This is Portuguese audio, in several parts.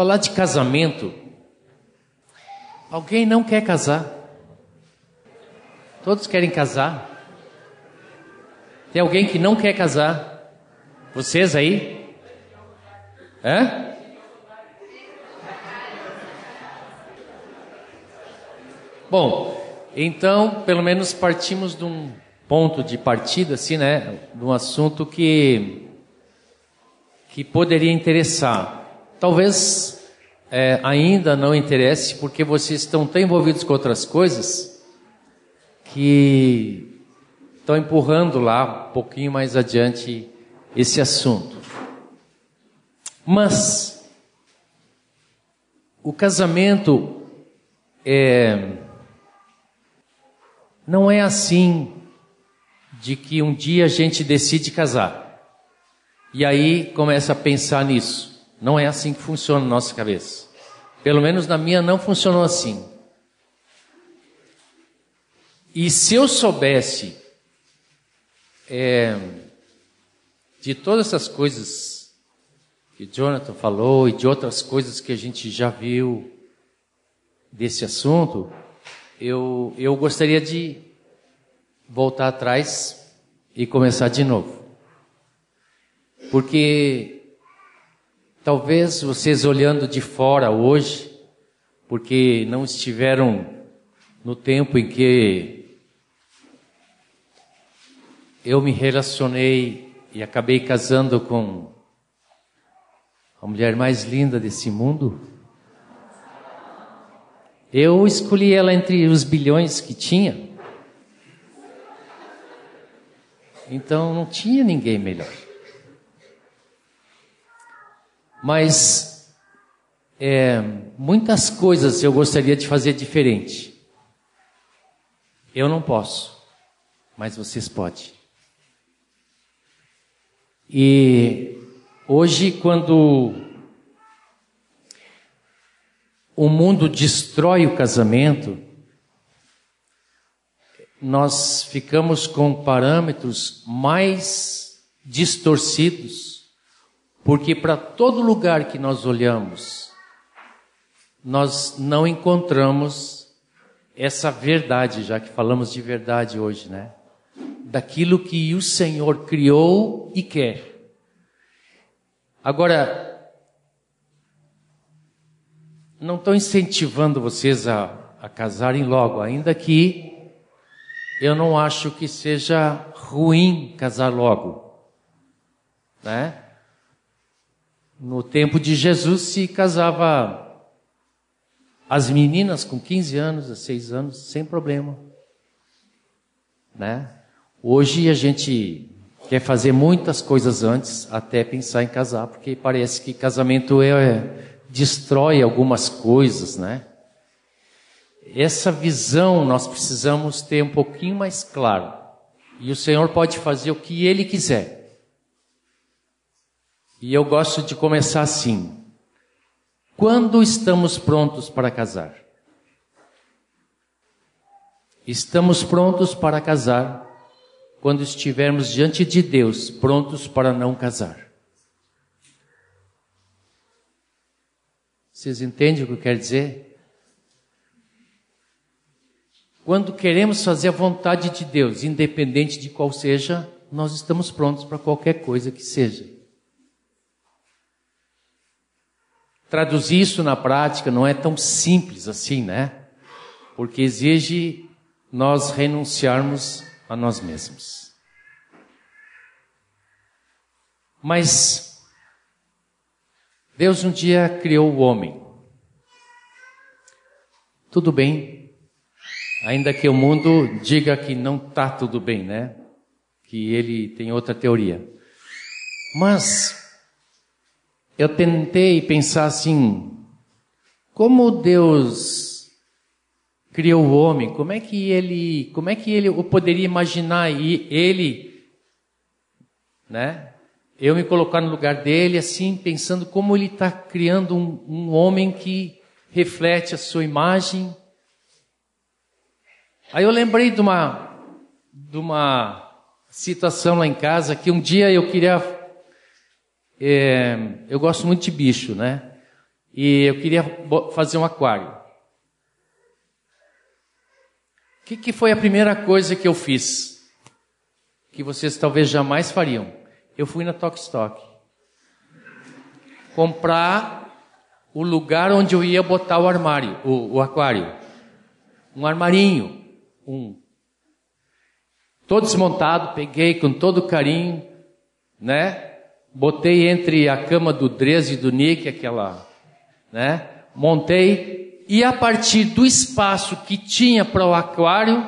Falar de casamento. Alguém não quer casar? Todos querem casar? Tem alguém que não quer casar? Vocês aí? Hã? Bom, então, pelo menos partimos de um ponto de partida, assim, né? De um assunto que, que poderia interessar. Talvez é, ainda não interesse, porque vocês estão tão envolvidos com outras coisas que estão empurrando lá um pouquinho mais adiante esse assunto. Mas o casamento é não é assim de que um dia a gente decide casar e aí começa a pensar nisso. Não é assim que funciona na nossa cabeça. Pelo menos na minha não funcionou assim. E se eu soubesse é, de todas essas coisas que Jonathan falou e de outras coisas que a gente já viu desse assunto, eu, eu gostaria de voltar atrás e começar de novo. Porque talvez vocês olhando de fora hoje, porque não estiveram no tempo em que eu me relacionei e acabei casando com a mulher mais linda desse mundo, eu escolhi ela entre os bilhões que tinha. Então não tinha ninguém melhor. Mas é, muitas coisas eu gostaria de fazer diferente. Eu não posso, mas vocês podem. E hoje, quando o mundo destrói o casamento, nós ficamos com parâmetros mais distorcidos, porque para todo lugar que nós olhamos, nós não encontramos essa verdade, já que falamos de verdade hoje, né? Daquilo que o Senhor criou e quer. Agora, não estou incentivando vocês a, a casarem logo, ainda que eu não acho que seja ruim casar logo, né? No tempo de Jesus se casava as meninas com 15 anos, 6 anos, sem problema, né? Hoje a gente quer fazer muitas coisas antes até pensar em casar, porque parece que casamento é destrói algumas coisas, né? Essa visão nós precisamos ter um pouquinho mais claro. E o Senhor pode fazer o que Ele quiser. E eu gosto de começar assim. Quando estamos prontos para casar? Estamos prontos para casar quando estivermos diante de Deus, prontos para não casar. Vocês entendem o que eu quero dizer? Quando queremos fazer a vontade de Deus, independente de qual seja, nós estamos prontos para qualquer coisa que seja. Traduzir isso na prática não é tão simples assim, né? Porque exige nós renunciarmos a nós mesmos. Mas Deus um dia criou o homem. Tudo bem, ainda que o mundo diga que não está tudo bem, né? Que ele tem outra teoria. Mas eu tentei pensar assim: como Deus criou o homem? Como é que ele, como é que ele eu poderia imaginar ele, né? eu me colocar no lugar dele, assim, pensando como ele está criando um, um homem que reflete a sua imagem. Aí eu lembrei de uma, de uma situação lá em casa que um dia eu queria. É, eu gosto muito de bicho, né? e eu queria fazer um aquário. O que, que foi a primeira coisa que eu fiz? Que vocês talvez jamais fariam. Eu fui na Tokstok comprar o lugar onde eu ia botar o armário, o, o aquário. Um armarinho, um. Todo desmontado, peguei com todo carinho, né? Botei entre a cama do Drez e do Nick, aquela, né? Montei e a partir do espaço que tinha para o aquário,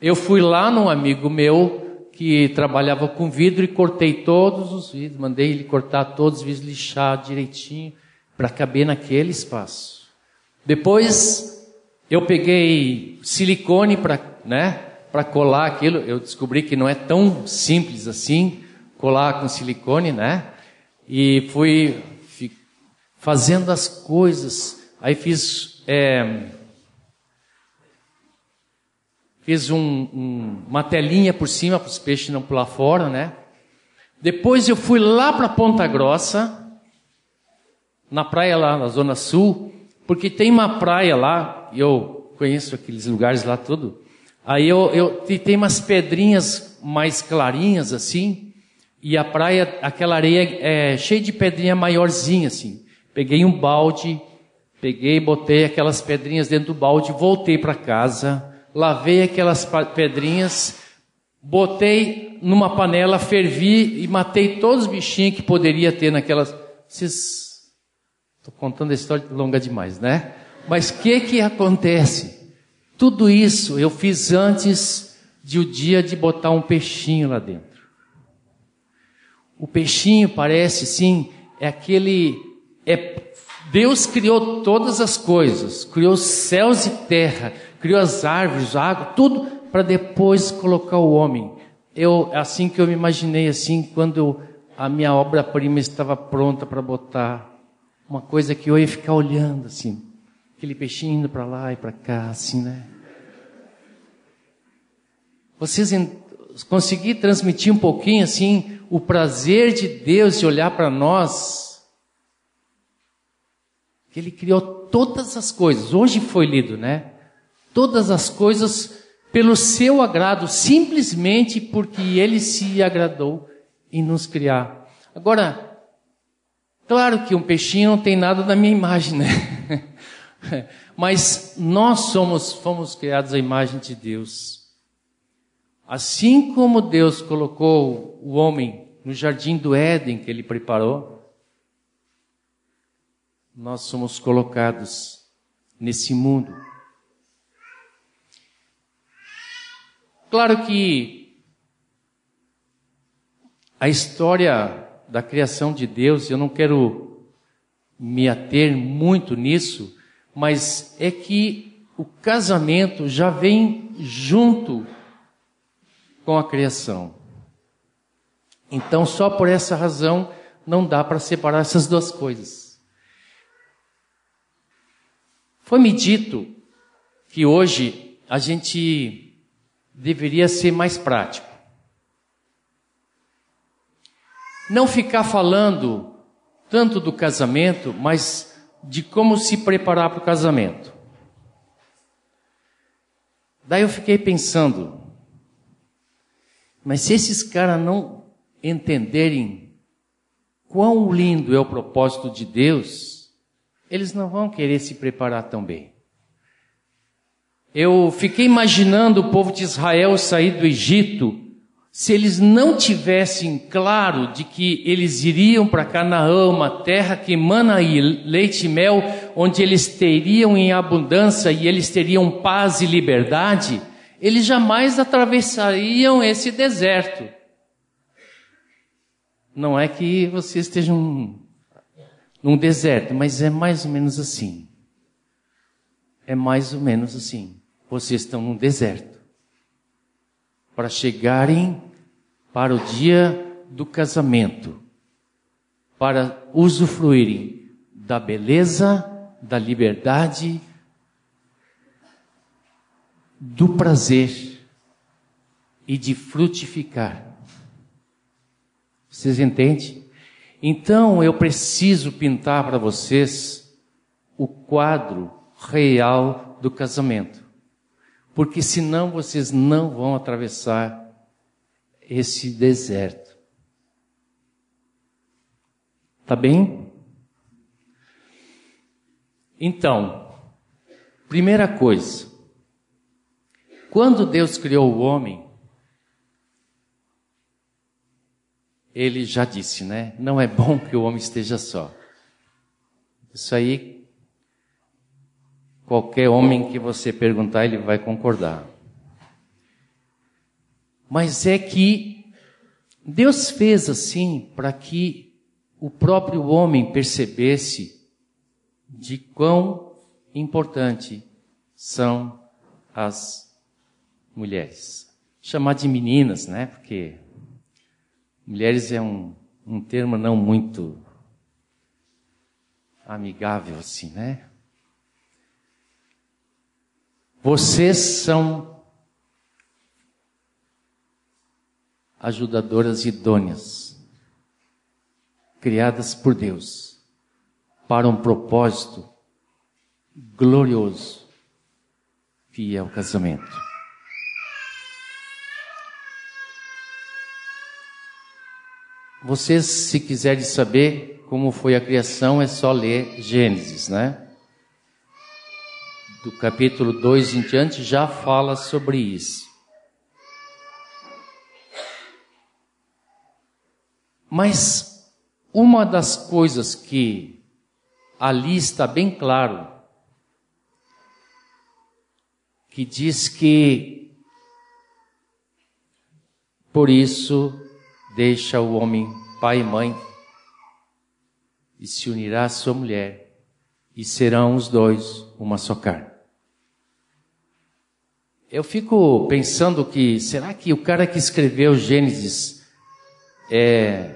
eu fui lá num amigo meu que trabalhava com vidro e cortei todos os vidros, mandei ele cortar todos os vidros, lixar direitinho para caber naquele espaço. Depois eu peguei silicone para, né, para colar aquilo. Eu descobri que não é tão simples assim colar com silicone, né? E fui fazendo as coisas. Aí fiz é, fiz um, um, uma telinha por cima para os peixes não pular fora, né? Depois eu fui lá para Ponta Grossa na praia lá, na Zona Sul, porque tem uma praia lá, eu conheço aqueles lugares lá tudo. Aí eu, eu tem umas pedrinhas mais clarinhas assim, e a praia, aquela areia é cheia de pedrinha maiorzinha assim. Peguei um balde, peguei, botei aquelas pedrinhas dentro do balde, voltei para casa, lavei aquelas pedrinhas, botei numa panela, fervi e matei todos os bichinhos que poderia ter naquelas. Esses Estou contando a história longa demais, né? Mas o que que acontece? Tudo isso eu fiz antes de o dia de botar um peixinho lá dentro. O peixinho parece, sim, é aquele. É, Deus criou todas as coisas, criou céus e terra, criou as árvores, a água, tudo para depois colocar o homem. Eu, assim que eu me imaginei assim, quando a minha obra-prima estava pronta para botar uma coisa que eu ia ficar olhando assim, aquele peixinho indo para lá e para cá, assim, né? Vocês conseguiram transmitir um pouquinho assim o prazer de Deus de olhar para nós? Que Ele criou todas as coisas. Hoje foi lido, né? Todas as coisas pelo seu agrado, simplesmente porque Ele se agradou em nos criar. Agora, Claro que um peixinho não tem nada da minha imagem, né? Mas nós somos, fomos criados à imagem de Deus. Assim como Deus colocou o homem no jardim do Éden que ele preparou, nós somos colocados nesse mundo. Claro que a história da criação de Deus, eu não quero me ater muito nisso, mas é que o casamento já vem junto com a criação. Então, só por essa razão, não dá para separar essas duas coisas. Foi-me dito que hoje a gente deveria ser mais prático. Não ficar falando tanto do casamento, mas de como se preparar para o casamento. Daí eu fiquei pensando, mas se esses caras não entenderem quão lindo é o propósito de Deus, eles não vão querer se preparar tão bem. Eu fiquei imaginando o povo de Israel sair do Egito se eles não tivessem claro de que eles iriam para Canaã, uma terra que emana leite e mel, onde eles teriam em abundância e eles teriam paz e liberdade, eles jamais atravessariam esse deserto. Não é que vocês estejam num deserto, mas é mais ou menos assim. É mais ou menos assim. Vocês estão num deserto. Para chegarem para o dia do casamento, para usufruírem da beleza, da liberdade, do prazer e de frutificar. Vocês entendem? Então eu preciso pintar para vocês o quadro real do casamento. Porque senão vocês não vão atravessar esse deserto. Tá bem? Então, primeira coisa, quando Deus criou o homem, ele já disse, né? Não é bom que o homem esteja só. Isso aí, qualquer homem que você perguntar, ele vai concordar. Mas é que Deus fez assim para que o próprio homem percebesse de quão importante são as mulheres. Chamar de meninas, né? Porque mulheres é um, um termo não muito amigável assim, né? Vocês são ajudadoras idôneas, criadas por Deus para um propósito glorioso, que é o casamento. Vocês, se quiserem saber como foi a criação, é só ler Gênesis, né? Do capítulo 2 em diante já fala sobre isso. Mas uma das coisas que ali está bem claro, que diz que por isso deixa o homem pai e mãe e se unirá à sua mulher e serão os dois uma só carne. Eu fico pensando que será que o cara que escreveu Gênesis é,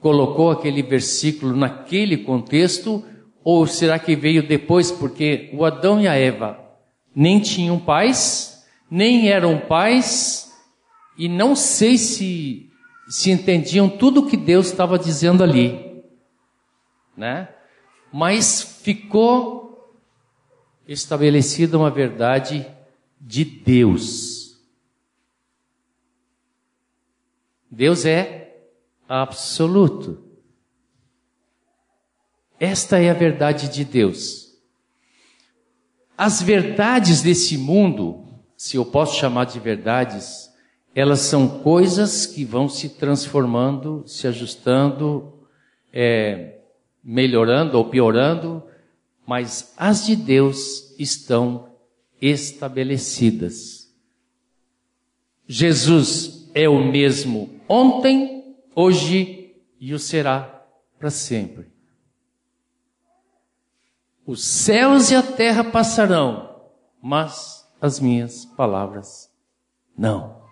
colocou aquele versículo naquele contexto ou será que veio depois porque o Adão e a Eva nem tinham pais, nem eram pais e não sei se se entendiam tudo o que Deus estava dizendo ali, né? Mas ficou estabelecida uma verdade de Deus. Deus é absoluto. Esta é a verdade de Deus. As verdades desse mundo, se eu posso chamar de verdades, elas são coisas que vão se transformando, se ajustando, é, melhorando ou piorando, mas as de Deus estão estabelecidas. Jesus é o mesmo ontem, hoje e o será para sempre. Os céus e a terra passarão, mas as minhas palavras não.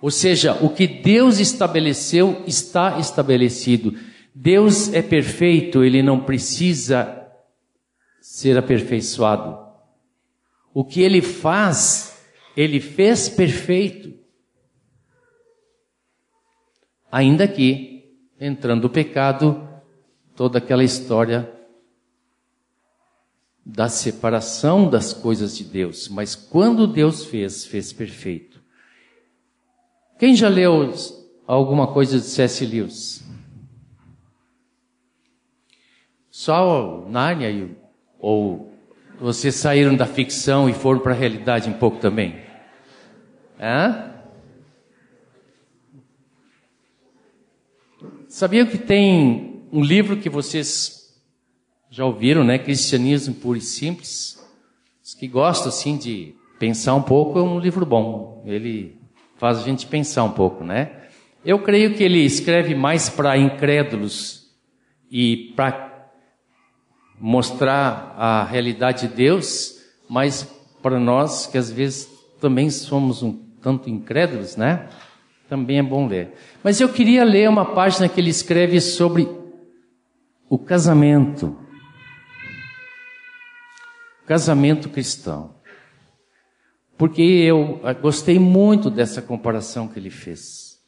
Ou seja, o que Deus estabeleceu está estabelecido. Deus é perfeito, ele não precisa ser aperfeiçoado. O que ele faz, ele fez perfeito. Ainda que, entrando o pecado, toda aquela história da separação das coisas de Deus. Mas quando Deus fez, fez perfeito. Quem já leu alguma coisa de C.S. Lewis? Só Nárnia ou vocês saíram da ficção e foram para a realidade um pouco também? Hã? Sabiam que tem um livro que vocês já ouviram, né? Cristianismo puro e simples. Os que gostam assim de pensar um pouco é um livro bom. Ele faz a gente pensar um pouco, né? Eu creio que ele escreve mais para incrédulos e para mostrar a realidade de Deus, mas para nós que às vezes também somos um tanto incrédulos, né? Também é bom ler. Mas eu queria ler uma página que ele escreve sobre o casamento. Casamento cristão. Porque eu gostei muito dessa comparação que ele fez.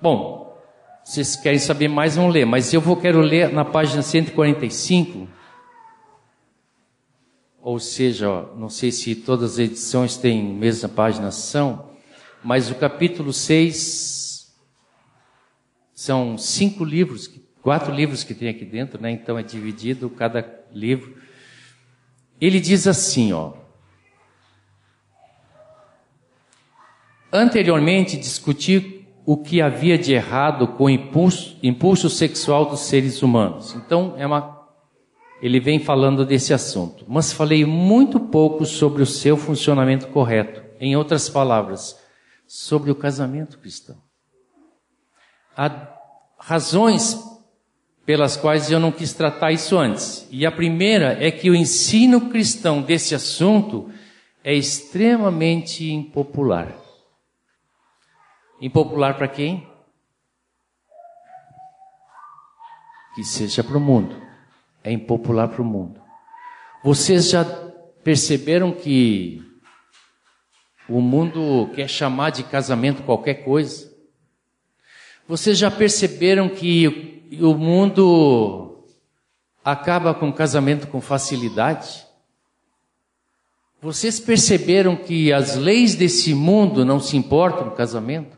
Bom, vocês querem saber mais, vão ler. Mas eu vou quero ler na página 145. Ou seja, ó, não sei se todas as edições têm mesma paginação, mas o capítulo 6 são cinco livros, quatro livros que tem aqui dentro, né? Então é dividido cada livro. Ele diz assim, ó. Anteriormente discuti o que havia de errado com o impulso, impulso sexual dos seres humanos. Então, é uma, ele vem falando desse assunto. Mas falei muito pouco sobre o seu funcionamento correto. Em outras palavras, sobre o casamento cristão. Há razões pelas quais eu não quis tratar isso antes. E a primeira é que o ensino cristão desse assunto é extremamente impopular. Impopular para quem? Que seja para o mundo. É impopular para o mundo. Vocês já perceberam que o mundo quer chamar de casamento qualquer coisa? Vocês já perceberam que o mundo acaba com casamento com facilidade? Vocês perceberam que as leis desse mundo não se importam com casamento?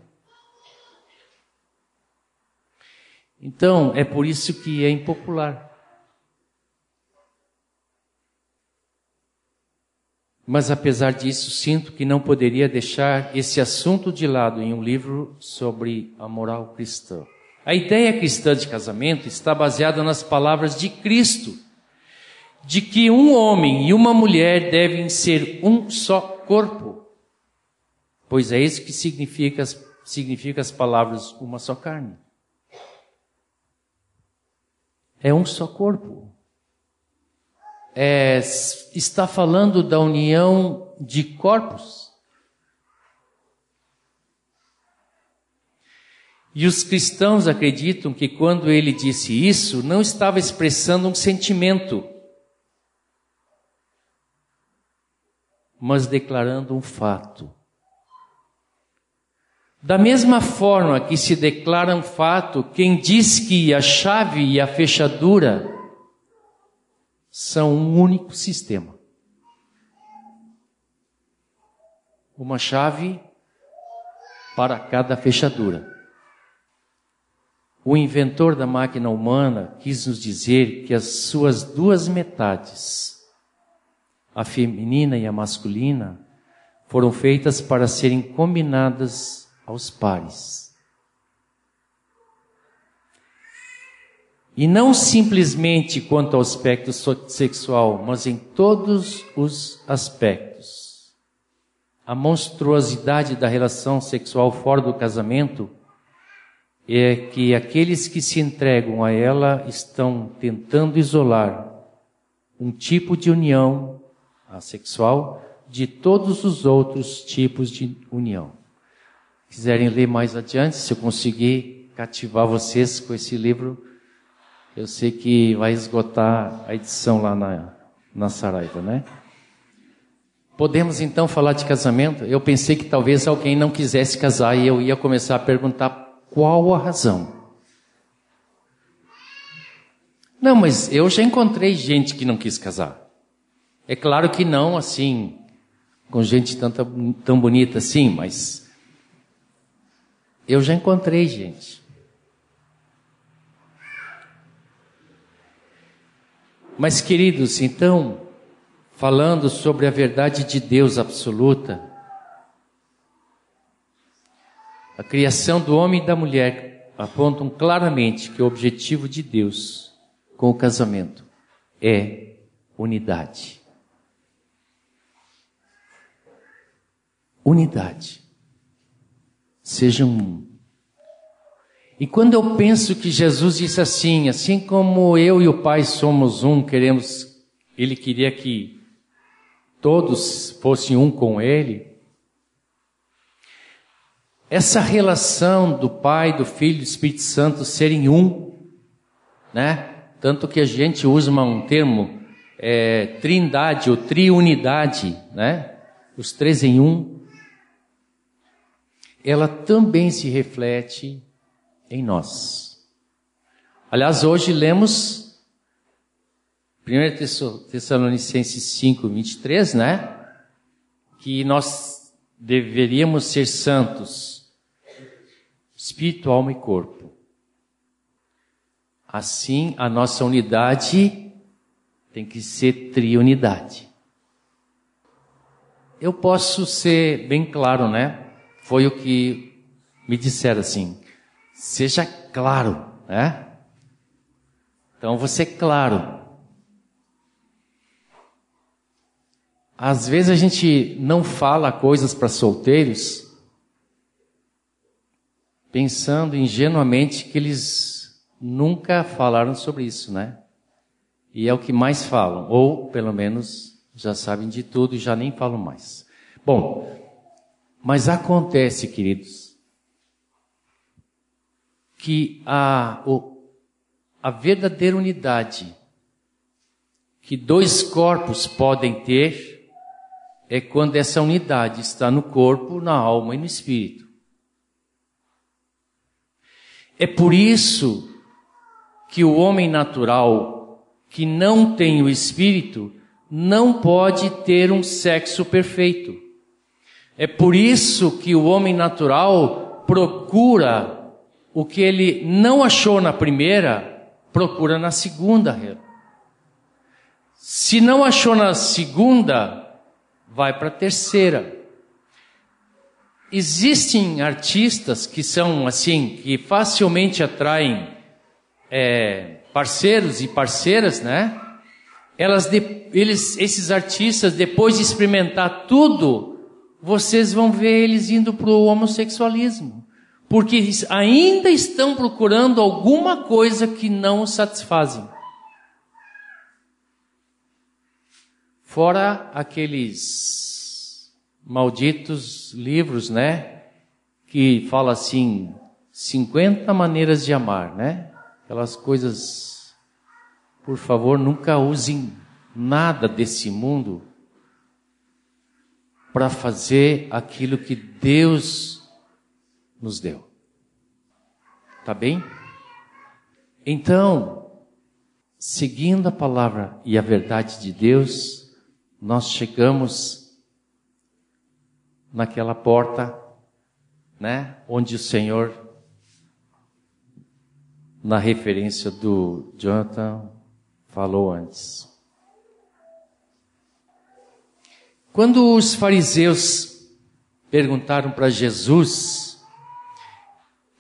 Então, é por isso que é impopular. Mas apesar disso, sinto que não poderia deixar esse assunto de lado em um livro sobre a moral cristã. A ideia cristã de casamento está baseada nas palavras de Cristo, de que um homem e uma mulher devem ser um só corpo, pois é isso que significa, significa as palavras uma só carne. É um só corpo. É, está falando da união de corpos. E os cristãos acreditam que quando ele disse isso, não estava expressando um sentimento, mas declarando um fato. Da mesma forma que se declara um fato, quem diz que a chave e a fechadura são um único sistema. Uma chave para cada fechadura. O inventor da máquina humana quis nos dizer que as suas duas metades, a feminina e a masculina, foram feitas para serem combinadas aos pares. E não simplesmente quanto ao aspecto sexual, mas em todos os aspectos. A monstruosidade da relação sexual fora do casamento é que aqueles que se entregam a ela estão tentando isolar um tipo de união sexual de todos os outros tipos de união quiserem ler mais adiante, se eu conseguir cativar vocês com esse livro, eu sei que vai esgotar a edição lá na, na Saraiva, né? Podemos então falar de casamento? Eu pensei que talvez alguém não quisesse casar e eu ia começar a perguntar qual a razão. Não, mas eu já encontrei gente que não quis casar. É claro que não assim, com gente tão, tão bonita assim, mas eu já encontrei gente. Mas, queridos, então, falando sobre a verdade de Deus absoluta, a criação do homem e da mulher apontam claramente que o objetivo de Deus com o casamento é unidade. Unidade sejam um. E quando eu penso que Jesus disse assim, assim como eu e o Pai somos um, queremos, Ele queria que todos fossem um com Ele. Essa relação do Pai, do Filho e do Espírito Santo serem um, né? Tanto que a gente usa um termo é, trindade ou triunidade, né? Os três em um ela também se reflete em nós. Aliás, hoje lemos 1 Tessalonicenses 5, 23, né? Que nós deveríamos ser santos, espírito, alma e corpo. Assim, a nossa unidade tem que ser triunidade. Eu posso ser bem claro, né? Foi o que me disseram assim. Seja claro, né? Então você é claro. Às vezes a gente não fala coisas para solteiros pensando ingenuamente que eles nunca falaram sobre isso, né? E é o que mais falam, ou pelo menos já sabem de tudo e já nem falam mais. Bom, mas acontece, queridos, que a, a verdadeira unidade que dois corpos podem ter é quando essa unidade está no corpo, na alma e no espírito. É por isso que o homem natural que não tem o espírito não pode ter um sexo perfeito. É por isso que o homem natural procura o que ele não achou na primeira, procura na segunda. Se não achou na segunda, vai para a terceira. Existem artistas que são assim, que facilmente atraem é, parceiros e parceiras, né? Elas, eles, esses artistas, depois de experimentar tudo, vocês vão ver eles indo para o homossexualismo porque ainda estão procurando alguma coisa que não os satisfazem. Fora aqueles malditos livros, né? Que fala assim, 50 maneiras de amar, né? Aquelas coisas. Por favor, nunca usem nada desse mundo para fazer aquilo que Deus nos deu. Tá bem? Então, seguindo a palavra e a verdade de Deus, nós chegamos naquela porta, né, onde o Senhor, na referência do Jonathan, falou antes. Quando os fariseus perguntaram para Jesus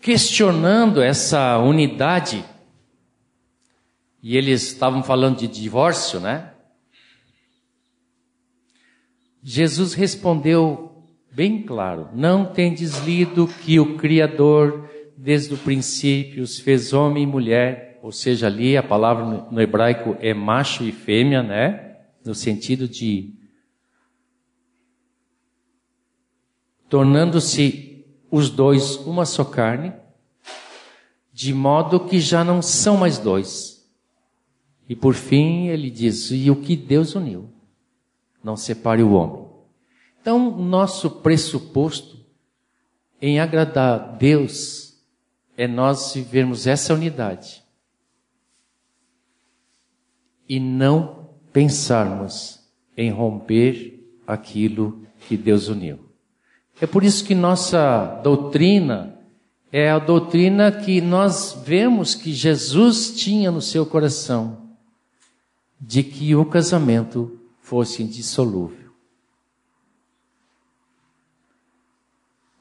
questionando essa unidade, e eles estavam falando de divórcio, né? Jesus respondeu bem claro: Não tendes lido que o Criador, desde o princípio, os fez homem e mulher, ou seja, ali a palavra no hebraico é macho e fêmea, né? No sentido de tornando-se os dois uma só carne, de modo que já não são mais dois. E por fim ele diz: e o que Deus uniu, não separe o homem. Então, nosso pressuposto em agradar Deus é nós vivermos essa unidade e não pensarmos em romper aquilo que Deus uniu. É por isso que nossa doutrina é a doutrina que nós vemos que Jesus tinha no seu coração, de que o casamento fosse indissolúvel.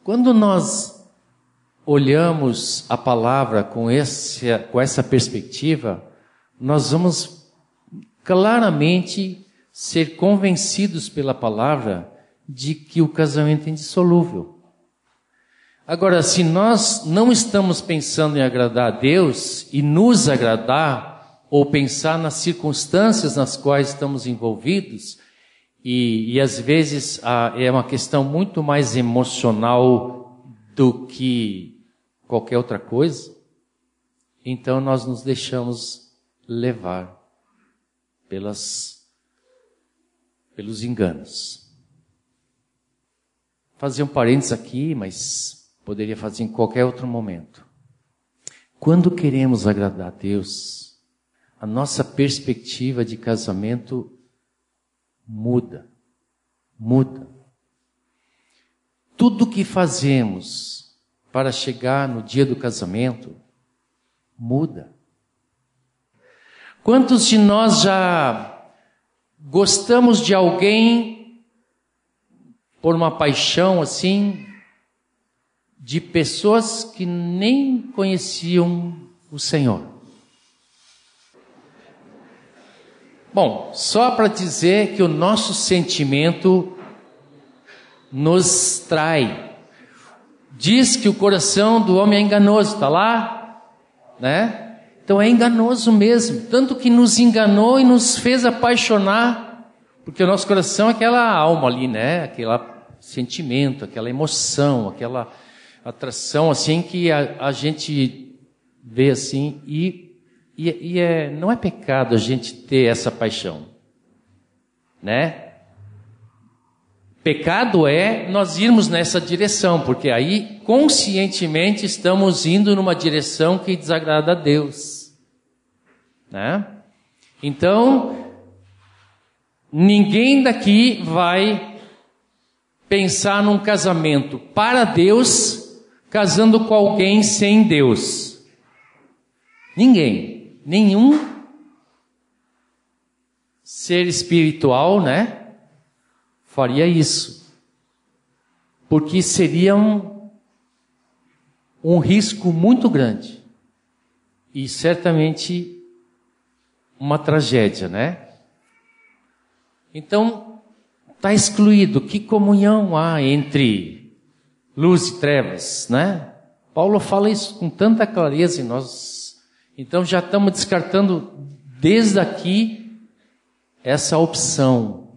Quando nós olhamos a palavra com, esse, com essa perspectiva, nós vamos claramente ser convencidos pela palavra de que o casamento é indissolúvel. Agora, se nós não estamos pensando em agradar a Deus e nos agradar, ou pensar nas circunstâncias nas quais estamos envolvidos, e, e às vezes a, é uma questão muito mais emocional do que qualquer outra coisa, então nós nos deixamos levar pelas, pelos enganos fazer um parênteses aqui, mas poderia fazer em qualquer outro momento. Quando queremos agradar a Deus, a nossa perspectiva de casamento muda. Muda. Tudo que fazemos para chegar no dia do casamento muda. Quantos de nós já gostamos de alguém por uma paixão assim, de pessoas que nem conheciam o Senhor? Bom, só para dizer que o nosso sentimento nos trai. Diz que o coração do homem é enganoso, está lá? Né? Então é enganoso mesmo, tanto que nos enganou e nos fez apaixonar, porque o nosso coração é aquela alma ali, né? Aquele sentimento, aquela emoção, aquela atração assim que a, a gente vê assim e, e, e é, não é pecado a gente ter essa paixão, né? Pecado é nós irmos nessa direção, porque aí conscientemente estamos indo numa direção que desagrada a Deus. Né? Então, ninguém daqui vai pensar num casamento para Deus, casando com alguém sem Deus. Ninguém, nenhum ser espiritual, né? faria isso. Porque seria um, um risco muito grande. E certamente uma tragédia, né? Então, está excluído. Que comunhão há entre luz e trevas, né? Paulo fala isso com tanta clareza e nós, então já estamos descartando desde aqui essa opção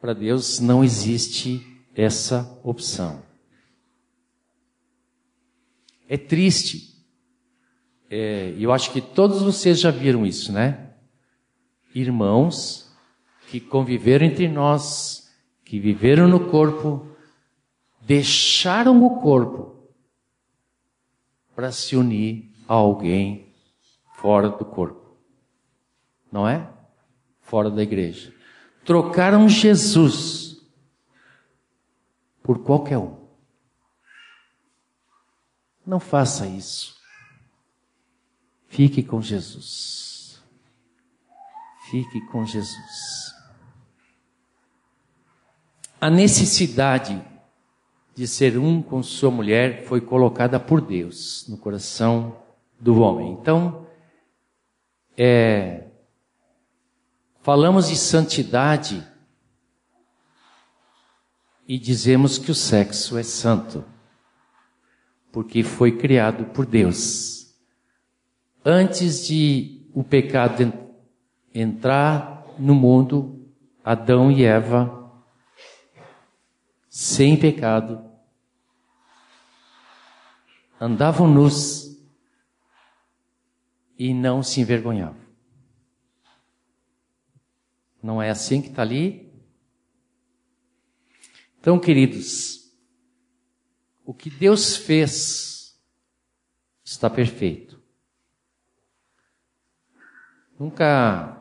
para Deus não existe essa opção. É triste. É, eu acho que todos vocês já viram isso, né? Irmãos que conviveram entre nós, que viveram no corpo, deixaram o corpo para se unir a alguém fora do corpo. Não é? Fora da igreja trocaram Jesus por qualquer um. Não faça isso. Fique com Jesus. Fique com Jesus. A necessidade de ser um com sua mulher foi colocada por Deus no coração do homem. Então, é, Falamos de santidade e dizemos que o sexo é santo, porque foi criado por Deus. Antes de o pecado entrar no mundo, Adão e Eva, sem pecado, andavam nus e não se envergonhavam. Não é assim que está ali? Então, queridos, o que Deus fez está perfeito. Nunca,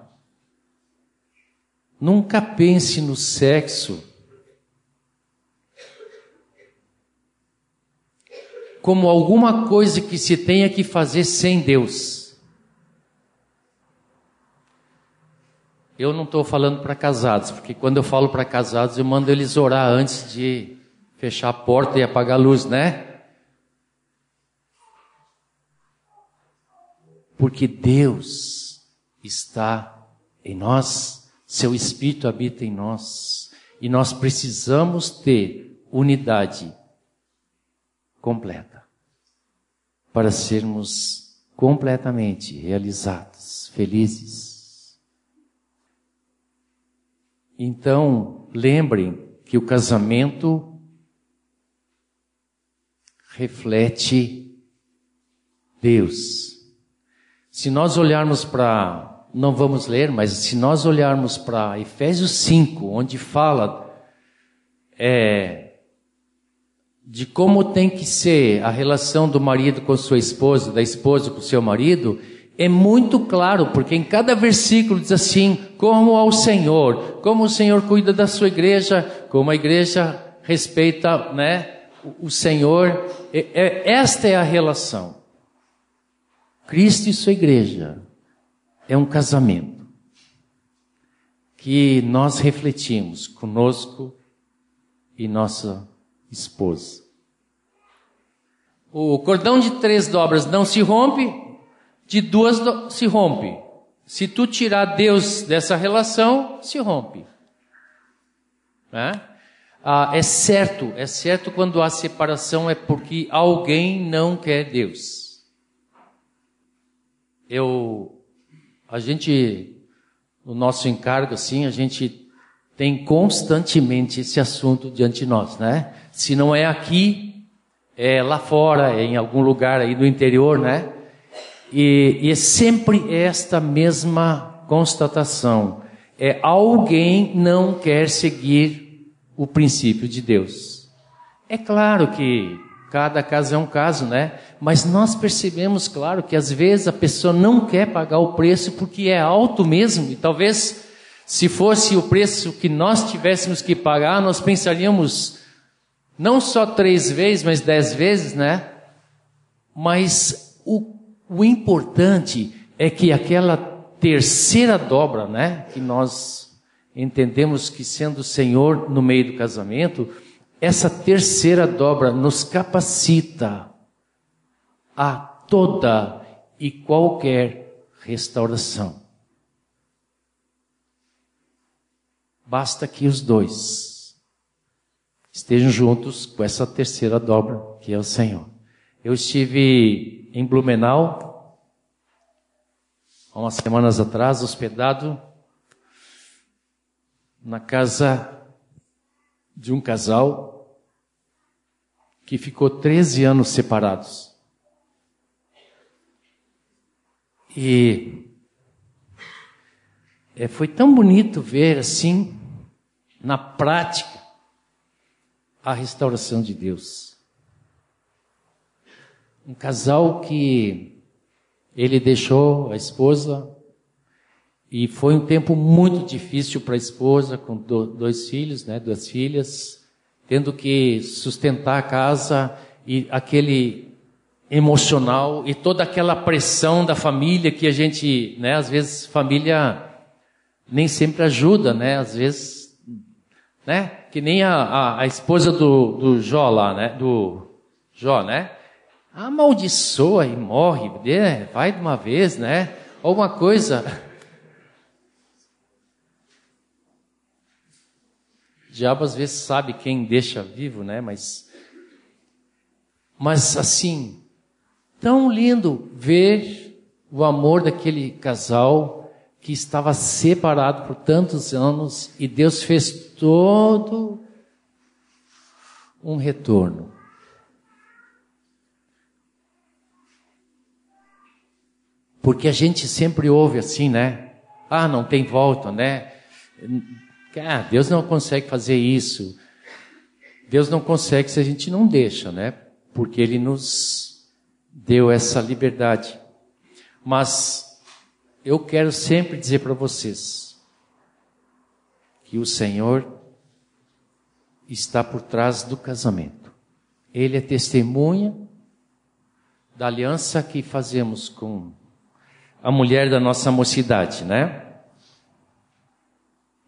nunca pense no sexo como alguma coisa que se tenha que fazer sem Deus. Eu não estou falando para casados, porque quando eu falo para casados, eu mando eles orar antes de fechar a porta e apagar a luz, né? Porque Deus está em nós, seu Espírito habita em nós, e nós precisamos ter unidade completa para sermos completamente realizados, felizes. Então, lembrem que o casamento reflete Deus. Se nós olharmos para, não vamos ler, mas se nós olharmos para Efésios 5, onde fala é, de como tem que ser a relação do marido com sua esposa, da esposa com seu marido, é muito claro, porque em cada versículo diz assim: como ao Senhor, como o Senhor cuida da sua igreja, como a igreja respeita, né, o Senhor. É, é, esta é a relação. Cristo e sua igreja é um casamento que nós refletimos conosco e nossa esposa. O cordão de três dobras não se rompe, de duas do... se rompe. Se tu tirar Deus dessa relação, se rompe. É? Ah, é certo, é certo quando há separação é porque alguém não quer Deus. Eu, a gente, no nosso encargo, assim, a gente tem constantemente esse assunto diante de nós, né? Se não é aqui, é lá fora, é em algum lugar aí no interior, né? E, e é sempre esta mesma constatação. É alguém não quer seguir o princípio de Deus. É claro que cada caso é um caso, né? Mas nós percebemos, claro, que às vezes a pessoa não quer pagar o preço porque é alto mesmo, e talvez se fosse o preço que nós tivéssemos que pagar, nós pensaríamos não só três vezes, mas dez vezes, né? Mas o o importante é que aquela terceira dobra, né, que nós entendemos que sendo o Senhor no meio do casamento, essa terceira dobra nos capacita a toda e qualquer restauração. Basta que os dois estejam juntos com essa terceira dobra, que é o Senhor. Eu estive em Blumenau, há umas semanas atrás, hospedado na casa de um casal que ficou 13 anos separados. E é, foi tão bonito ver assim, na prática, a restauração de Deus um casal que ele deixou a esposa e foi um tempo muito difícil para a esposa com dois filhos, né, duas filhas, tendo que sustentar a casa e aquele emocional e toda aquela pressão da família que a gente, né, às vezes família nem sempre ajuda, né, às vezes, né, que nem a, a, a esposa do, do Jó lá, né, do Jó, né, amaldiçoa e morre, né? vai de uma vez, né? Alguma coisa. Diabo às vezes sabe quem deixa vivo, né? Mas, mas assim, tão lindo ver o amor daquele casal que estava separado por tantos anos e Deus fez todo um retorno. Porque a gente sempre ouve assim, né? Ah, não tem volta, né? Ah, Deus não consegue fazer isso. Deus não consegue se a gente não deixa, né? Porque Ele nos deu essa liberdade. Mas eu quero sempre dizer para vocês que o Senhor está por trás do casamento. Ele é testemunha da aliança que fazemos com a mulher da nossa mocidade, né?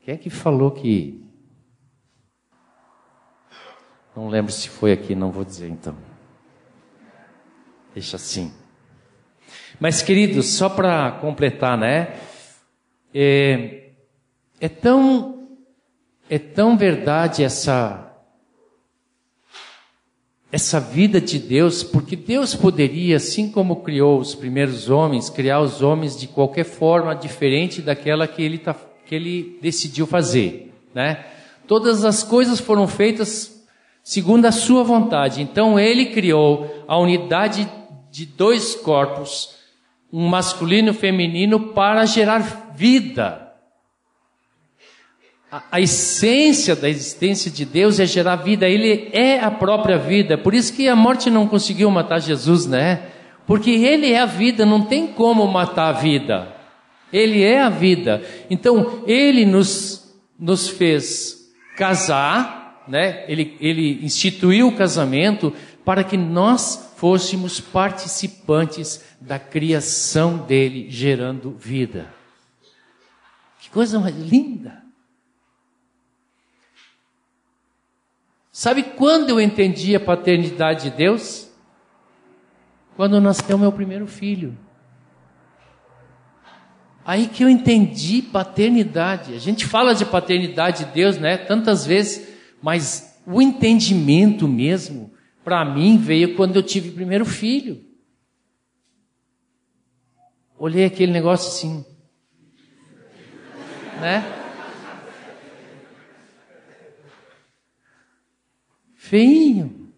Quem é que falou que. Não lembro se foi aqui, não vou dizer então. Deixa assim. Mas, queridos, só para completar, né? É, é, tão, é tão verdade essa essa vida de Deus, porque Deus poderia, assim como criou os primeiros homens, criar os homens de qualquer forma diferente daquela que ele, tá, que ele decidiu fazer, né? Todas as coisas foram feitas segundo a sua vontade. Então ele criou a unidade de dois corpos, um masculino e um feminino, para gerar vida. a, a, essência da existência de Deus é gerar vida, Ele é a própria vida. Por isso que a morte não conseguiu matar Jesus, né? Porque Ele é a vida, não tem como matar a vida. Ele é a vida. Então, Ele nos, nos fez casar, né? Ele, ele instituiu o casamento para que nós fôssemos participantes da criação dele, gerando vida. Que coisa mais linda! Sabe quando eu entendi a paternidade de Deus? Quando nasceu meu primeiro filho. Aí que eu entendi paternidade. A gente fala de paternidade de Deus, né? Tantas vezes, mas o entendimento mesmo, para mim, veio quando eu tive o primeiro filho. Olhei aquele negócio assim, né? Feinho.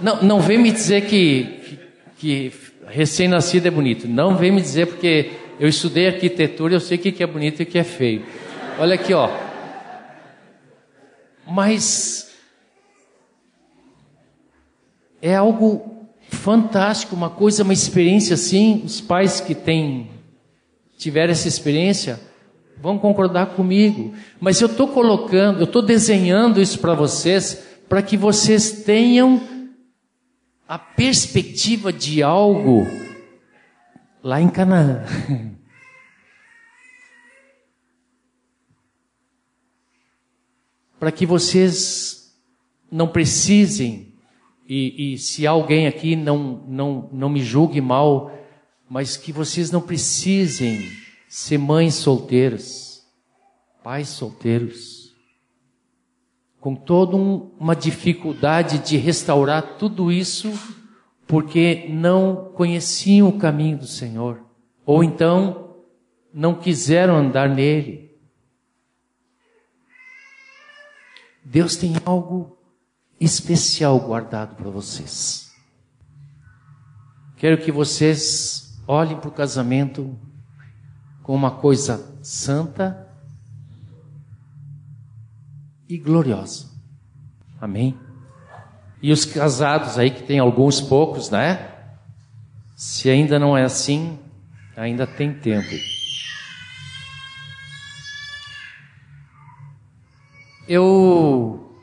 Não, não vem me dizer que, que, que recém-nascido é bonito. Não vem me dizer porque eu estudei arquitetura, eu sei o que é bonito e o que é feio. Olha aqui, ó. Mas é algo fantástico, uma coisa, uma experiência assim. Os pais que têm tiveram essa experiência vão concordar comigo. Mas eu estou colocando, eu estou desenhando isso para vocês, para que vocês tenham a perspectiva de algo lá em Canaã. para que vocês não precisem, e, e, se alguém aqui não, não, não me julgue mal, mas que vocês não precisem ser mães solteiras, pais solteiros, com toda um, uma dificuldade de restaurar tudo isso, porque não conheciam o caminho do Senhor, ou então não quiseram andar nele. Deus tem algo especial guardado para vocês. Quero que vocês olhem para o casamento com uma coisa santa e gloriosa. Amém? E os casados aí, que tem alguns poucos, né? Se ainda não é assim, ainda tem tempo. Eu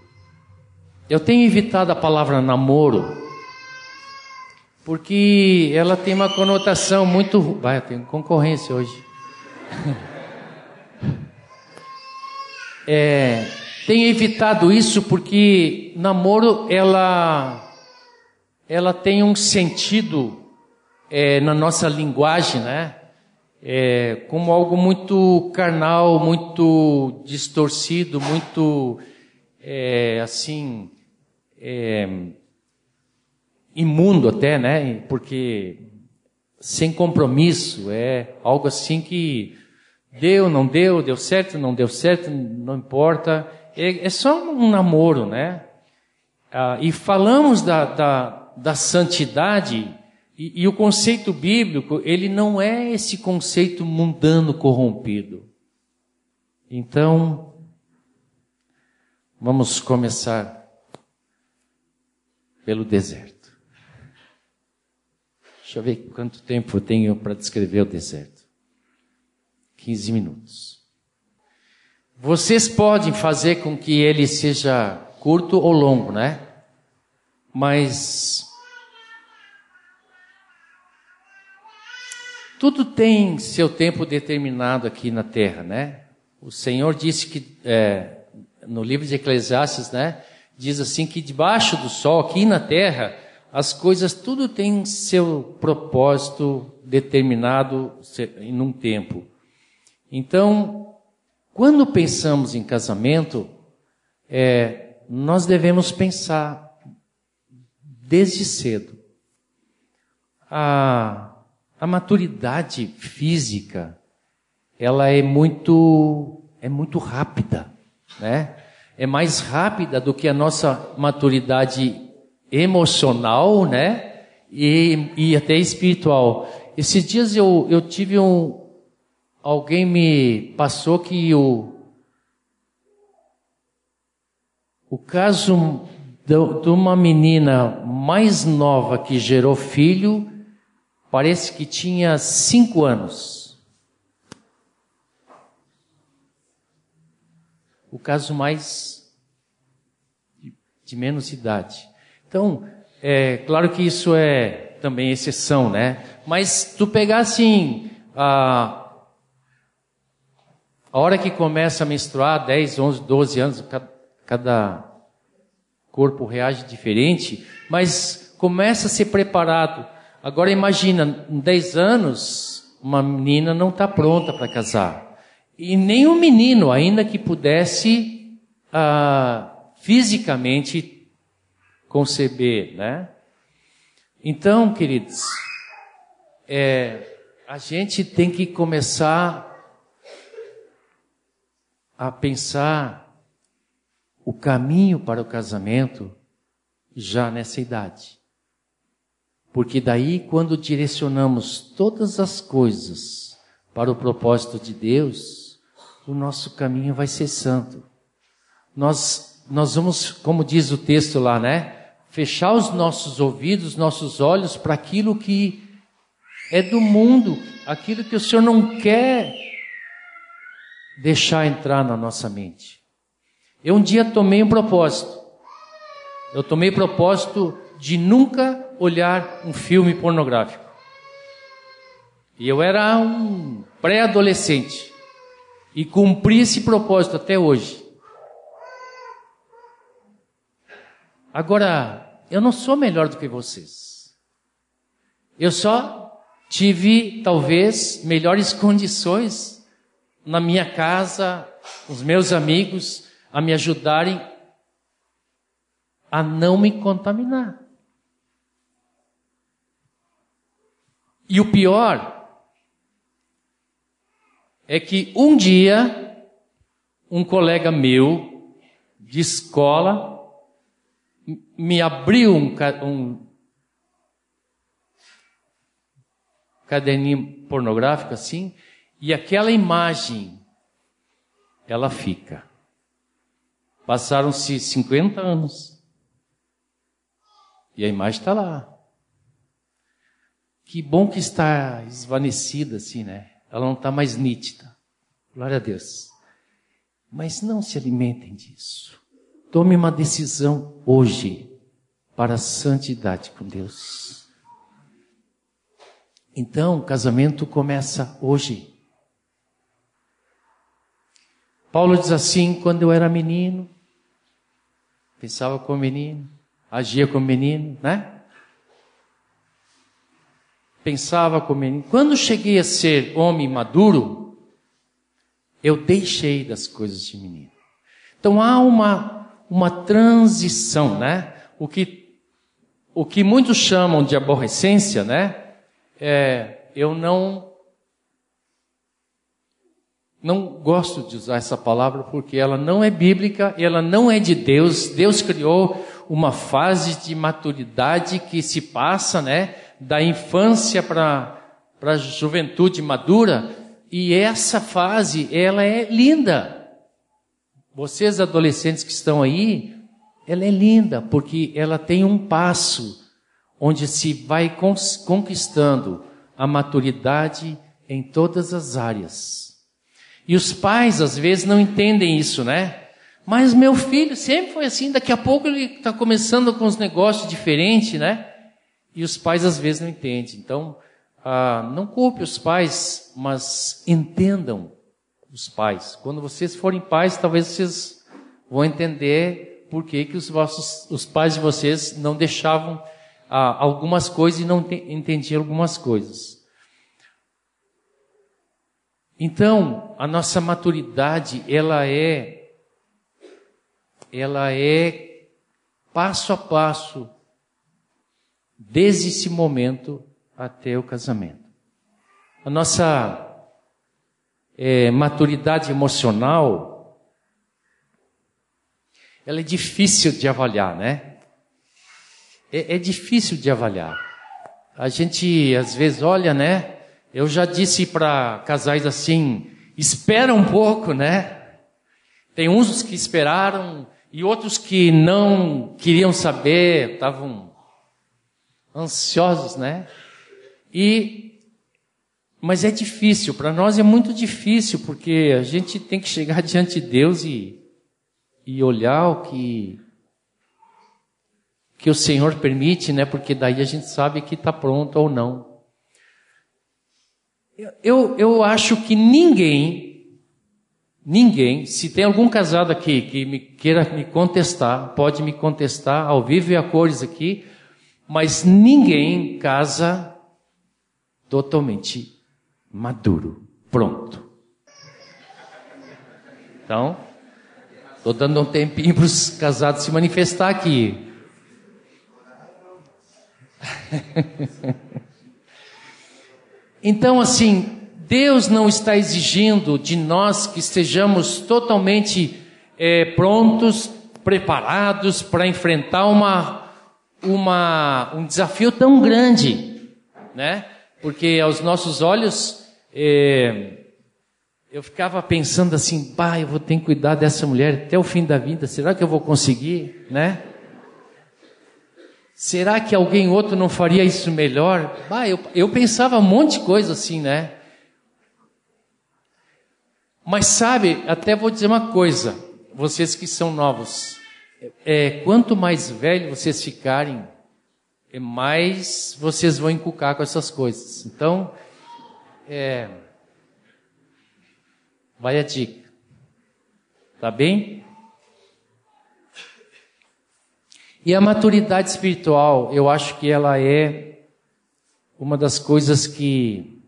eu tenho evitado a palavra namoro porque ela tem uma conotação muito, vai, tem concorrência hoje. É, tenho evitado isso porque namoro ela ela tem um sentido é, na nossa linguagem, né? É, como algo muito carnal, muito distorcido, muito é, assim é, imundo até, né? Porque sem compromisso, é algo assim que deu, não deu, deu certo, não deu certo, não importa. É, é só um namoro, né? Ah, e falamos da, da, da santidade, e, e o conceito bíblico, ele não é esse conceito mundano corrompido. Então, vamos começar pelo deserto. Deixa eu ver quanto tempo eu tenho para descrever o deserto. 15 minutos. Vocês podem fazer com que ele seja curto ou longo, né? Mas tudo tem seu tempo determinado aqui na terra, né? O Senhor disse que é, no livro de Eclesiastes, né? Diz assim que debaixo do sol, aqui na terra, as coisas tudo tem seu propósito determinado em um tempo. Então, quando pensamos em casamento, é, nós devemos pensar desde cedo. A, a maturidade física, ela é muito, é muito rápida, né? É mais rápida do que a nossa maturidade emocional, né? E, e até espiritual. Esses dias eu, eu tive um, alguém me passou que o, o caso de uma menina mais nova que gerou filho, parece que tinha cinco anos. O caso mais de, de menos idade. Então, é claro que isso é também exceção, né? Mas tu pegar assim, a, a hora que começa a menstruar, 10, 11, 12 anos, cada, corpo reage diferente, mas começa a ser preparado. Agora imagina, em 10 anos, uma menina não está pronta para casar. E nem um menino, ainda que pudesse ah, fisicamente conceber, né? Então, queridos, é, a gente tem que começar a pensar o caminho para o casamento já nessa idade. Porque daí, quando direcionamos todas as coisas para o propósito de Deus, o nosso caminho vai ser santo. Nós, nós vamos, como diz o texto lá, né? fechar os nossos ouvidos, nossos olhos para aquilo que é do mundo, aquilo que o Senhor não quer deixar entrar na nossa mente. Eu um dia tomei um propósito. Eu tomei propósito de nunca olhar um filme pornográfico. E eu era um pré-adolescente. E cumpri esse propósito até hoje. Agora, eu não sou melhor do que vocês. Eu só tive, talvez, melhores condições na minha casa, os meus amigos, a me ajudarem a não me contaminar. E o pior é que um dia, um colega meu de escola, me abriu um, um caderninho pornográfico assim, e aquela imagem, ela fica. Passaram-se 50 anos. E a imagem está lá. Que bom que está esvanecida assim, né? Ela não está mais nítida. Glória a Deus. Mas não se alimentem disso. Tome uma decisão hoje para a santidade com Deus. Então, o casamento começa hoje. Paulo diz assim: quando eu era menino, pensava como menino, agia como menino, né? Pensava como menino. Quando cheguei a ser homem maduro, eu deixei das coisas de menino. Então há uma uma transição, né? O que, o que muitos chamam de aborrecência, né? É, eu não, não gosto de usar essa palavra porque ela não é bíblica, ela não é de Deus. Deus criou uma fase de maturidade que se passa, né? Da infância para para a juventude madura, e essa fase, ela é linda. Vocês adolescentes que estão aí, ela é linda porque ela tem um passo onde se vai conquistando a maturidade em todas as áreas. E os pais às vezes não entendem isso, né? Mas meu filho sempre foi assim, daqui a pouco ele está começando com os negócios diferentes, né? E os pais às vezes não entendem. Então, ah, não culpe os pais, mas entendam os pais. Quando vocês forem pais, talvez vocês vão entender por que, que os, vossos, os pais de vocês não deixavam ah, algumas coisas e não entendiam algumas coisas. Então, a nossa maturidade, ela é, ela é passo a passo, desde esse momento até o casamento. A nossa é, maturidade emocional, ela é difícil de avaliar, né? É, é, difícil de avaliar. A gente às vezes olha, né? Eu já disse para casais assim, espera um pouco, né? Tem uns que esperaram e outros que não queriam saber, estavam ansiosos, né? E mas é difícil, para nós é muito difícil, porque a gente tem que chegar diante de Deus e, e olhar o que que o Senhor permite, né? Porque daí a gente sabe que está pronto ou não. Eu, eu acho que ninguém, ninguém, se tem algum casado aqui que me queira me contestar, pode me contestar ao vivo e a cores aqui, mas ninguém casa totalmente maduro, pronto. Então, estou dando um tempinho para os casados se manifestar aqui. então, assim, Deus não está exigindo de nós que estejamos totalmente é, prontos, preparados para enfrentar uma, uma, um desafio tão grande, né? Porque aos nossos olhos, é, eu ficava pensando assim, pai, eu vou ter que cuidar dessa mulher até o fim da vida, será que eu vou conseguir, né? Será que alguém outro não faria isso melhor? Ah, eu, eu pensava um monte de coisa assim, né? Mas sabe, até vou dizer uma coisa, vocês que são novos, é, quanto mais velho vocês ficarem, é mais vocês vão encucar com essas coisas. Então, é, vai a dica. Tá bem? E a maturidade espiritual, eu acho que ela é uma das coisas que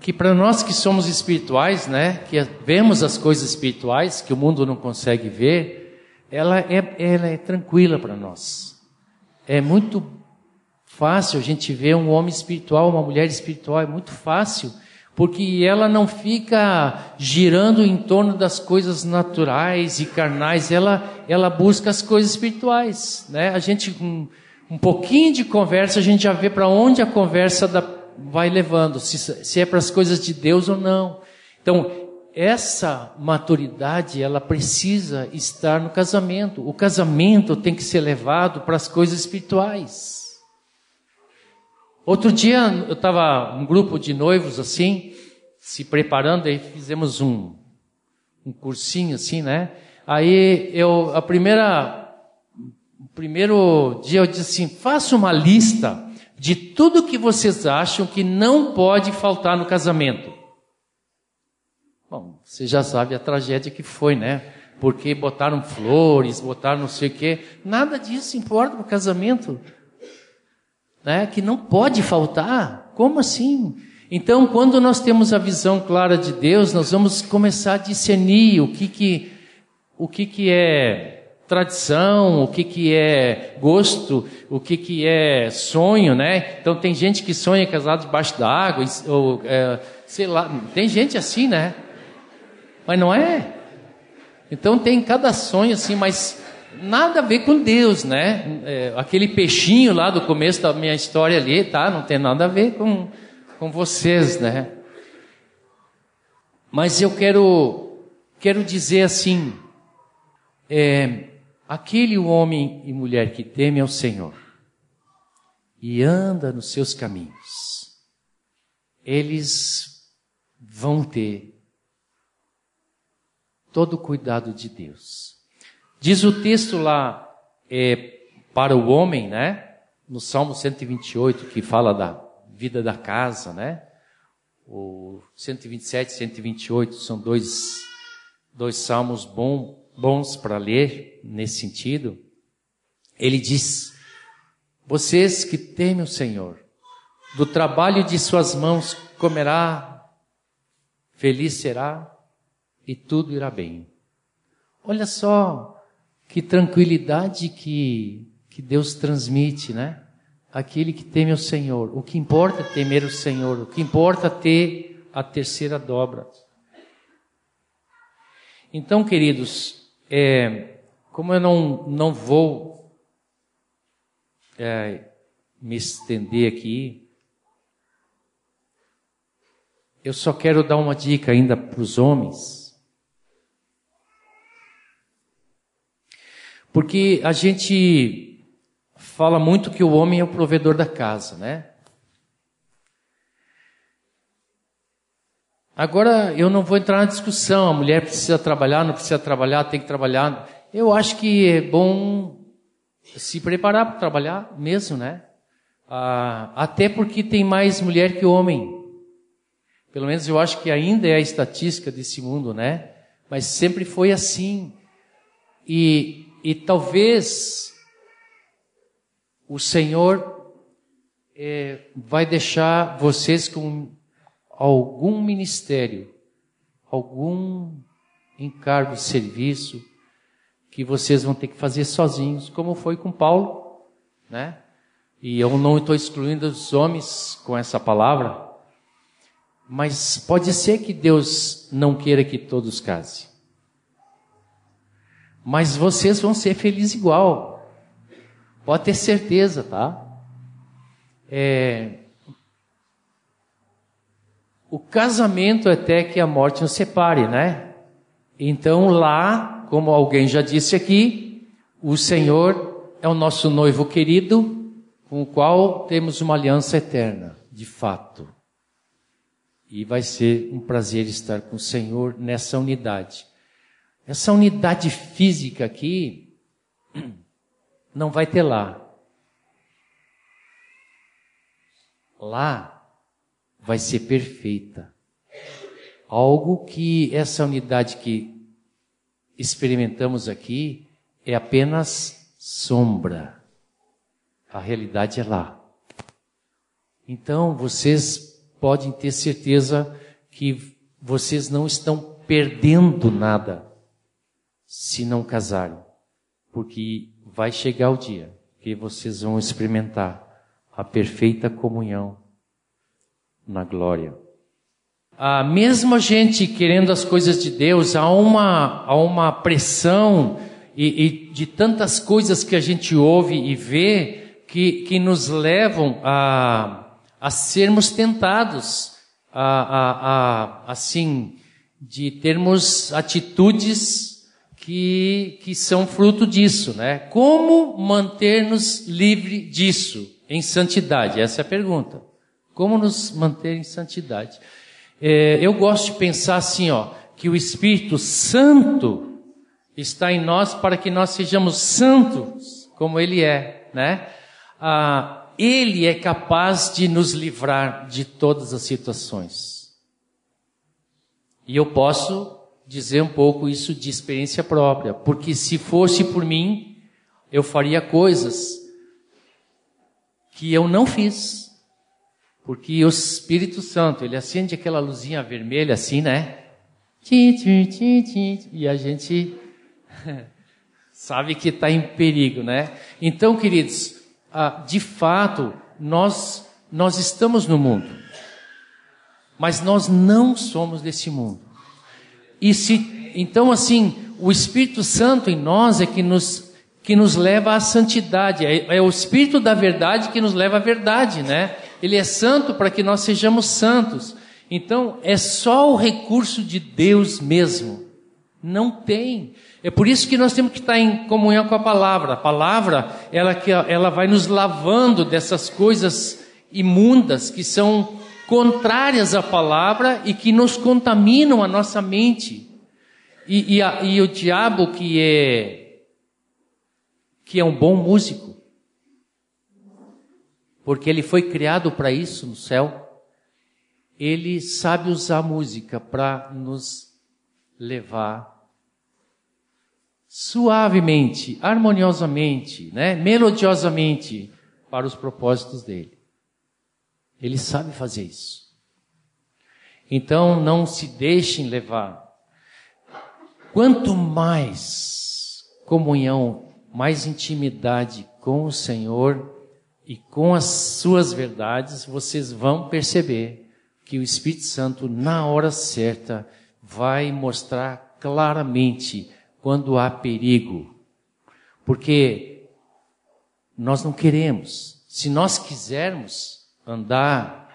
que para nós que somos espirituais, né, que vemos as coisas espirituais que o mundo não consegue ver, ela é, ela é tranquila para nós. É muito fácil a gente ver um homem espiritual, uma mulher espiritual, é muito fácil porque ela não fica girando em torno das coisas naturais e carnais, ela, ela busca as coisas espirituais. Né? A gente, com um pouquinho de conversa, a gente já vê para onde a conversa da, vai levando, se, se é para as coisas de Deus ou não. Então, essa maturidade, ela precisa estar no casamento. O casamento tem que ser levado para as coisas espirituais. Outro dia eu estava um grupo de noivos assim, se preparando, aí fizemos um, um cursinho assim, né? Aí eu, a primeira, o primeiro dia eu disse assim, faça uma lista de tudo que vocês acham que não pode faltar no casamento. Bom, você já sabe a tragédia que foi, né? Porque botaram flores, botaram não sei o quê. Nada disso importa para o casamento né, que não pode faltar. Como assim? Então, quando nós temos a visão clara de Deus, nós vamos começar a discernir o que que, o que, que é tradição, o que, que é gosto, o que, que é sonho, né? Então, tem gente que sonha casado debaixo d'água, ou é, sei lá, tem gente assim, né? Mas não é. Então, tem cada sonho assim, mas nada a ver com Deus, né? É, aquele peixinho lá do começo da minha história ali, tá? Não tem nada a ver com, com vocês, né? Mas eu quero, quero dizer assim, é, aquele homem e mulher que teme ao Senhor e anda nos seus caminhos, eles vão ter todo o cuidado de Deus. Diz o texto lá é, para o homem, né? No Salmo 128, que fala da vida da casa, né? O 127 e 128 são dois, dois salmos bom, bons para ler nesse sentido. Ele diz: Vocês que temem o Senhor, do trabalho de suas mãos comerá, feliz será e tudo irá bem. Olha só que tranquilidade que, que Deus transmite, né? Aquele que teme o Senhor. O que importa é temer o Senhor. O que importa é ter a terceira dobra. Então, queridos, é, como eu não, não vou é, me estender aqui. Eu só quero dar uma dica ainda para os homens. Porque a gente fala muito que o homem é o provedor da casa, né? Agora, eu não vou entrar na discussão, a mulher precisa trabalhar, não precisa trabalhar, tem que trabalhar. Eu acho que é bom se preparar para trabalhar mesmo, né? Ah, até porque tem mais mulher que homem. Pelo menos eu acho que ainda é a estatística desse mundo, né? Mas sempre foi assim. E, e talvez o Senhor é, vai deixar vocês com algum ministério, algum encargo de serviço que vocês vão ter que fazer sozinhos, como foi com Paulo, né? E eu não estou excluindo os homens com essa palavra, mas pode ser que Deus não queira que todos casem. Mas vocês vão ser felizes igual. Pode ter certeza, tá? É, o casamento até que a morte nos separe, né? Então lá, como alguém já disse aqui, o Senhor é o nosso noivo querido, com o qual temos uma aliança eterna, de fato. E vai ser um prazer estar com o Senhor nessa unidade. Essa unidade física aqui não vai ter lá. Lá vai ser perfeita. Algo que essa unidade que experimentamos aqui é apenas sombra. A realidade é lá. Então, vocês podem ter certeza que vocês não estão perdendo nada se não casarem, porque vai chegar o dia que vocês vão experimentar a perfeita comunhão na glória. Ah, mesmo a gente querendo as coisas de Deus, há uma, há uma pressão e, e de tantas coisas que a gente ouve e vê que, que nos levam a, a sermos tentados, a, a, a, assim, de termos atitudes que, que são fruto disso, né? Como manter-nos livre disso em santidade? Essa é a pergunta. Como nos manter em santidade? É, eu gosto de pensar assim, ó, que o Espírito Santo está em nós para que nós sejamos santos, como Ele é, né? Ah, ele é capaz de nos livrar de todas as situações. E eu posso dizer um pouco isso de experiência própria, porque se fosse por mim, eu faria coisas que eu não fiz. Porque o Espírito Santo, ele acende aquela luzinha vermelha assim, né? E a gente sabe que está em perigo, né? Então, queridos, ah, de fato, nós, nós estamos no mundo, mas nós não somos desse mundo. E se, então, assim, o Espírito Santo em nós é que nos, que nos leva à santidade, é, é o Espírito da verdade que nos leva à verdade, né? Ele é santo para que nós sejamos santos. Então, é só o recurso de Deus mesmo. Não tem. É por isso que nós temos que estar em comunhão com a palavra. A palavra, ela, ela vai nos lavando dessas coisas imundas que são contrárias à palavra e que nos contaminam a nossa mente. E, e, a, e o diabo que é que é um bom músico, porque ele foi criado para isso no céu. Ele sabe usar música para nos levar suavemente, harmoniosamente, né, melodiosamente para os propósitos dele. Ele sabe fazer isso. Então não se deixem levar. Quanto mais comunhão, mais intimidade com o Senhor, e com as suas verdades, vocês vão perceber que o Espírito Santo, na hora certa, vai mostrar claramente quando há perigo. Porque nós não queremos Se nós quisermos andar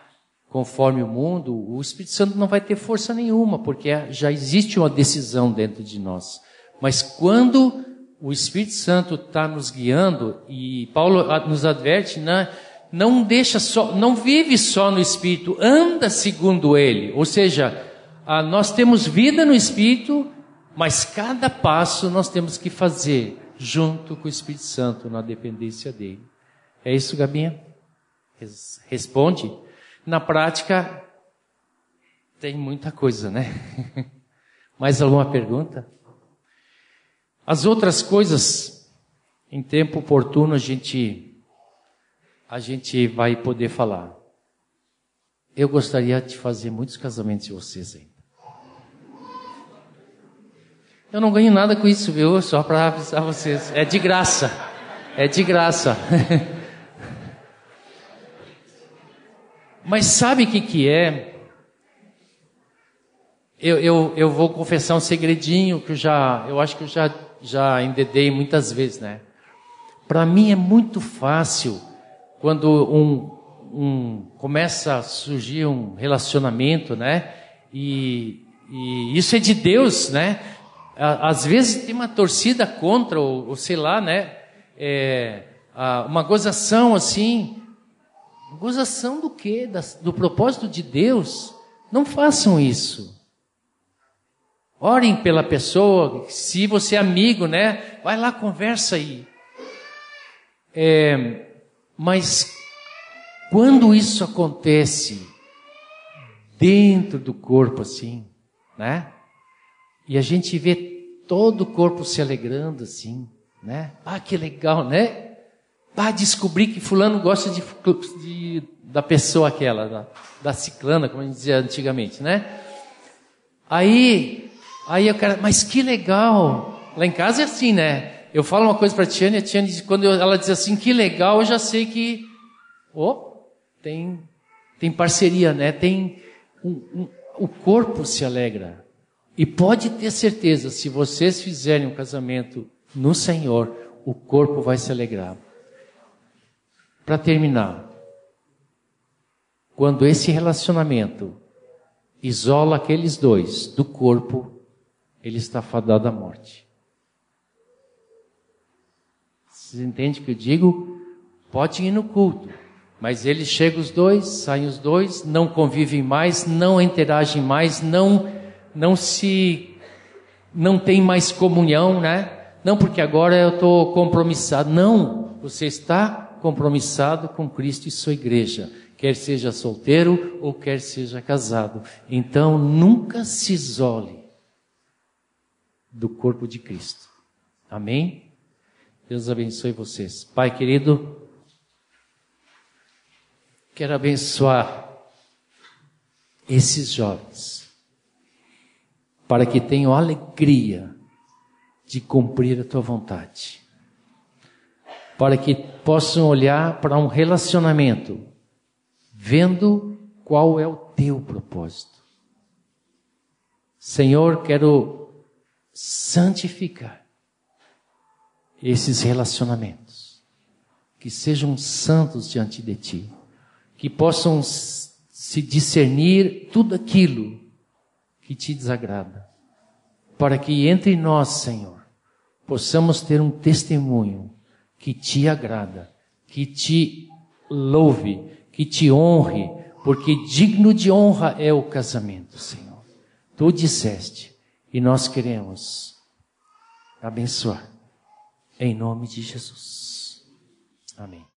conforme o mundo, o Espírito Santo não vai ter força nenhuma, porque já existe uma decisão dentro de nós. Mas quando o Espírito Santo está nos guiando, e Paulo nos adverte, né, não deixa só, não vive só no Espírito, anda segundo Ele. Ou seja, nós temos vida no Espírito, mas cada passo nós temos que fazer junto com o Espírito Santo, na dependência dele. É isso, Gabinha? Responde. Na prática, tem muita coisa, né? Mais alguma pergunta? As outras coisas, em tempo oportuno, a gente a gente vai poder falar. Eu gostaria de fazer muitos casamentos de vocês ainda. Eu não ganho nada com isso, viu? Só para avisar vocês. É de graça. É de graça. Mas sabe o que, que é? Eu, eu, eu vou confessar um segredinho que eu já, eu acho que eu já, já endedei muitas vezes, né? Para mim é muito fácil quando um, um, começa a surgir um relacionamento, né? E, e, isso é de Deus, né? Às vezes tem uma torcida contra, ou, ou sei lá, né? É, uma gozação assim. Gozação do quê? do propósito de Deus? Não façam isso. Orem pela pessoa, se você é amigo, né? Vai lá, conversa aí. É, mas quando isso acontece dentro do corpo assim, né? E a gente vê todo o corpo se alegrando assim, né? Ah, que legal, né? Ah, descobri que fulano gosta de, de da pessoa aquela, da, da ciclana, como a gente dizia antigamente, né? Aí, aí eu quero, mas que legal. Lá em casa é assim, né? eu falo uma coisa para a Tiane, a Tiane, quando ela diz assim, que legal, eu já sei que, oh, tem, tem parceria, né? Tem, um, um, o corpo se alegra. E pode ter certeza, se vocês fizerem um casamento no Senhor, o corpo vai se alegrar. Para terminar, quando esse relacionamento isola aqueles dois do corpo, ele está fadado à morte. Vocês entendem o que eu digo? Pode ir no culto, mas eles chegam os dois, saem os dois, não convivem mais, não interagem mais, não, não se, não tem mais comunhão, né? Não porque agora eu estou compromissado. Não, você está compromissado com Cristo e sua igreja, quer seja solteiro ou quer seja casado. Então nunca se isole do corpo de Cristo. Amém? Deus abençoe vocês. Pai querido, quero abençoar esses jovens, para que tenham alegria de cumprir a tua vontade, para que possam olhar para um relacionamento, vendo qual é o teu propósito. Senhor, quero santificar esses relacionamentos, que sejam santos diante de Ti, que possam se discernir tudo aquilo que Te desagrada, para que entre nós, Senhor, possamos ter um testemunho que Te agrada, que Te louve, que Te honre, porque digno de honra é o casamento, Senhor. Tu disseste, e nós queremos abençoar em nome de Jesus. Amém.